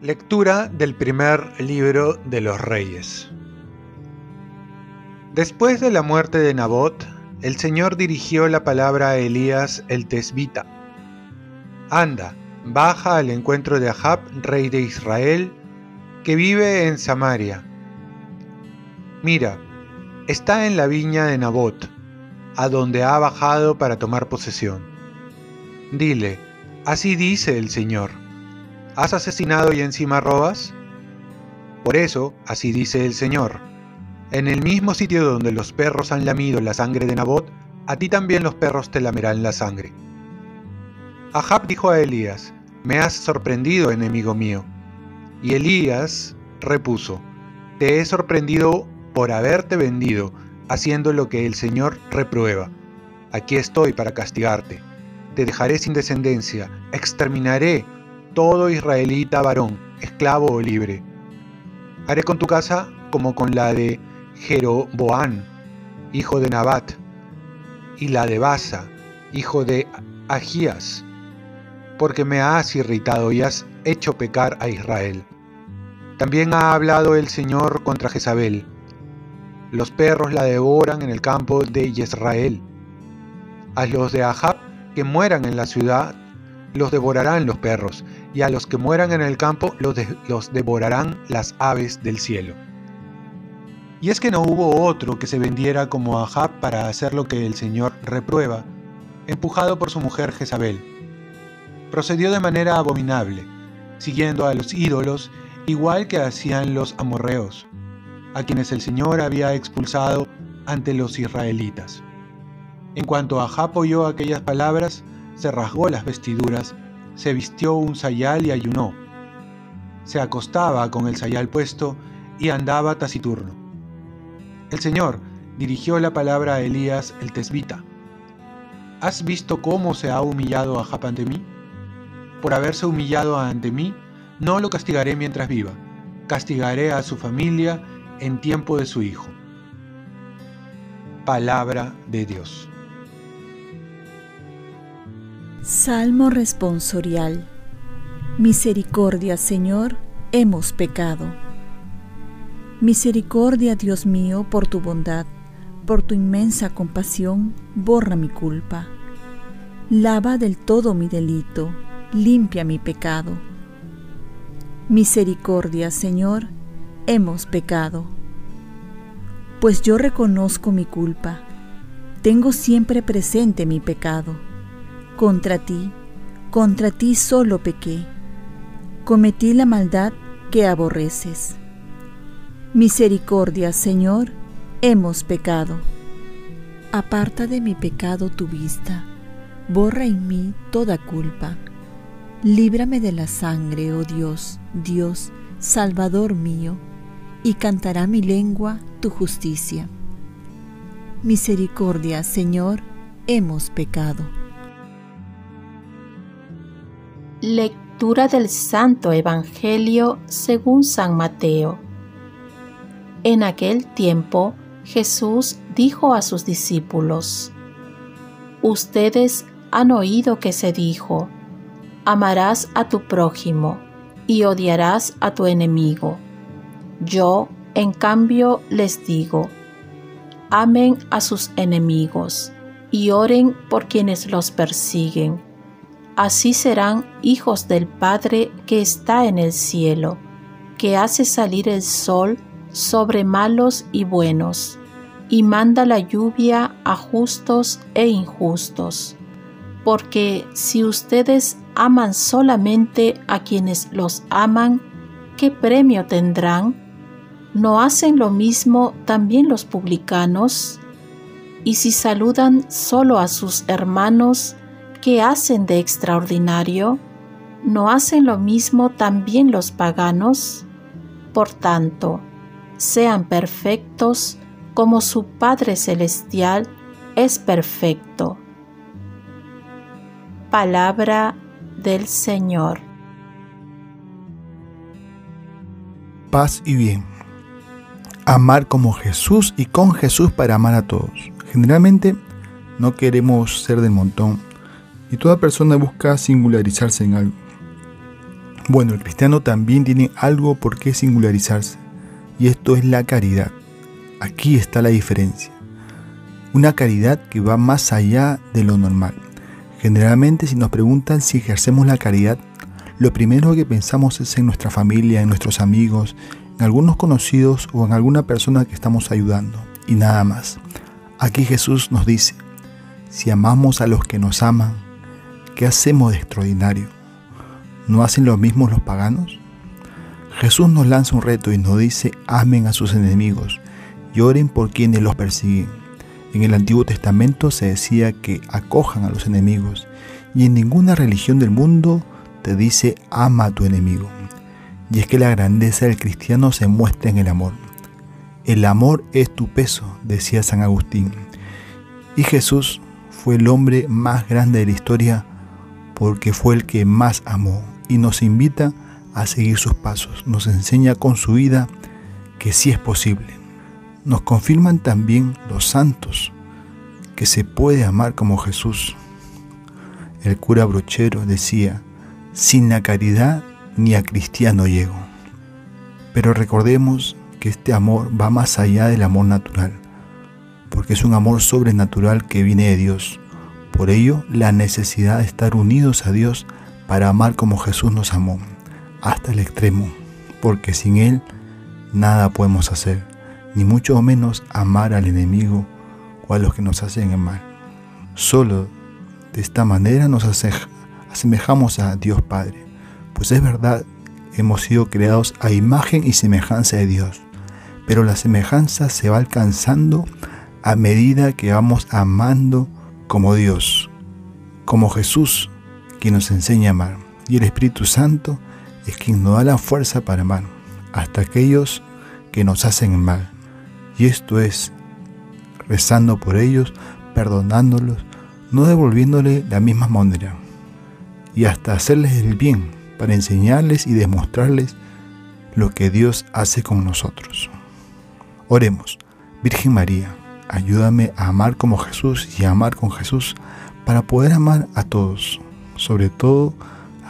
Lectura del primer libro de los Reyes. Después de la muerte de Nabot, el Señor dirigió la palabra a Elías el Tesbita. Anda, baja al encuentro de Ahab, rey de Israel, que vive en Samaria. Mira, está en la viña de Nabot, a donde ha bajado para tomar posesión. Dile, así dice el Señor ¿Has asesinado y encima robas? Por eso, así dice el Señor, en el mismo sitio donde los perros han lamido la sangre de Nabot, a ti también los perros te lamerán la sangre. Ahab dijo a Elías, Me has sorprendido, enemigo mío. Y Elías repuso, Te he sorprendido por haberte vendido, haciendo lo que el Señor reprueba. Aquí estoy para castigarte. Te dejaré sin descendencia, exterminaré todo israelita varón, esclavo o libre. Haré con tu casa como con la de Jeroboán, hijo de Nabat, y la de Basa, hijo de Agías, porque me has irritado y has hecho pecar a Israel. También ha hablado el Señor contra Jezabel. Los perros la devoran en el campo de Israel. A los de Ahab que mueran en la ciudad los devorarán los perros, y a los que mueran en el campo los, los devorarán las aves del cielo. Y es que no hubo otro que se vendiera como Ahab para hacer lo que el Señor reprueba, empujado por su mujer Jezabel. Procedió de manera abominable, siguiendo a los ídolos igual que hacían los amorreos, a quienes el Señor había expulsado ante los israelitas. En cuanto Ahab oyó aquellas palabras, se rasgó las vestiduras, se vistió un sayal y ayunó. Se acostaba con el sayal puesto y andaba taciturno. El Señor dirigió la palabra a Elías el tesbita. ¿Has visto cómo se ha humillado a Jap ante mí? Por haberse humillado ante mí, no lo castigaré mientras viva, castigaré a su familia en tiempo de su hijo. Palabra de Dios. Salmo responsorial. Misericordia, Señor, hemos pecado. Misericordia, Dios mío, por tu bondad, por tu inmensa compasión, borra mi culpa. Lava del todo mi delito, limpia mi pecado. Misericordia, Señor, hemos pecado. Pues yo reconozco mi culpa, tengo siempre presente mi pecado contra ti, contra ti solo pequé, cometí la maldad que aborreces. Misericordia, Señor, hemos pecado. Aparta de mi pecado tu vista, borra en mí toda culpa. Líbrame de la sangre, oh Dios, Dios, Salvador mío, y cantará mi lengua tu justicia. Misericordia, Señor, hemos pecado. Lectura del Santo Evangelio según San Mateo. En aquel tiempo Jesús dijo a sus discípulos, Ustedes han oído que se dijo, amarás a tu prójimo y odiarás a tu enemigo. Yo, en cambio, les digo, amen a sus enemigos y oren por quienes los persiguen así serán hijos del Padre que está en el cielo, que hace salir el sol sobre malos y buenos, y manda la lluvia a justos e injustos. Porque si ustedes aman solamente a quienes los aman, ¿qué premio tendrán? ¿No hacen lo mismo también los publicanos? Y si saludan solo a sus hermanos, ¿qué hacen de extraordinario? ¿No hacen lo mismo también los paganos? Por tanto, sean perfectos como su Padre Celestial es perfecto. Palabra del Señor. Paz y bien. Amar como Jesús y con Jesús para amar a todos. Generalmente no queremos ser del montón y toda persona busca singularizarse en algo. Bueno, el cristiano también tiene algo por qué singularizarse y esto es la caridad. Aquí está la diferencia. Una caridad que va más allá de lo normal. Generalmente si nos preguntan si ejercemos la caridad, lo primero que pensamos es en nuestra familia, en nuestros amigos, en algunos conocidos o en alguna persona que estamos ayudando y nada más. Aquí Jesús nos dice, si amamos a los que nos aman, ¿qué hacemos de extraordinario? ¿No hacen lo mismo los paganos? Jesús nos lanza un reto y nos dice, amen a sus enemigos y oren por quienes los persiguen. En el Antiguo Testamento se decía que acojan a los enemigos y en ninguna religión del mundo te dice ama a tu enemigo. Y es que la grandeza del cristiano se muestra en el amor. El amor es tu peso, decía San Agustín. Y Jesús fue el hombre más grande de la historia porque fue el que más amó y nos invita a seguir sus pasos. Nos enseña con su vida que sí es posible. Nos confirman también los santos que se puede amar como Jesús. El cura brochero decía, sin la caridad ni a cristiano llego. Pero recordemos que este amor va más allá del amor natural, porque es un amor sobrenatural que viene de Dios. Por ello, la necesidad de estar unidos a Dios para amar como Jesús nos amó, hasta el extremo, porque sin Él nada podemos hacer, ni mucho menos amar al enemigo o a los que nos hacen el mal. Solo de esta manera nos asemejamos a Dios Padre pues es verdad, hemos sido creados a imagen y semejanza de Dios, pero la semejanza se va alcanzando a medida que vamos amando como Dios, como Jesús, quien nos enseña a amar. Y el Espíritu Santo es quien nos da la fuerza para amar, hasta aquellos que nos hacen mal. Y esto es rezando por ellos, perdonándolos, no devolviéndole la misma manera, y hasta hacerles el bien para enseñarles y demostrarles lo que Dios hace con nosotros. Oremos, Virgen María, ayúdame a amar como Jesús y a amar con Jesús para poder amar a todos, sobre todo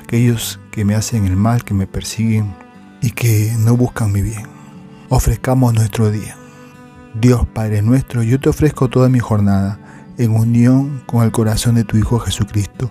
aquellos que me hacen el mal, que me persiguen y que no buscan mi bien. Ofrezcamos nuestro día. Dios Padre nuestro, yo te ofrezco toda mi jornada en unión con el corazón de tu Hijo Jesucristo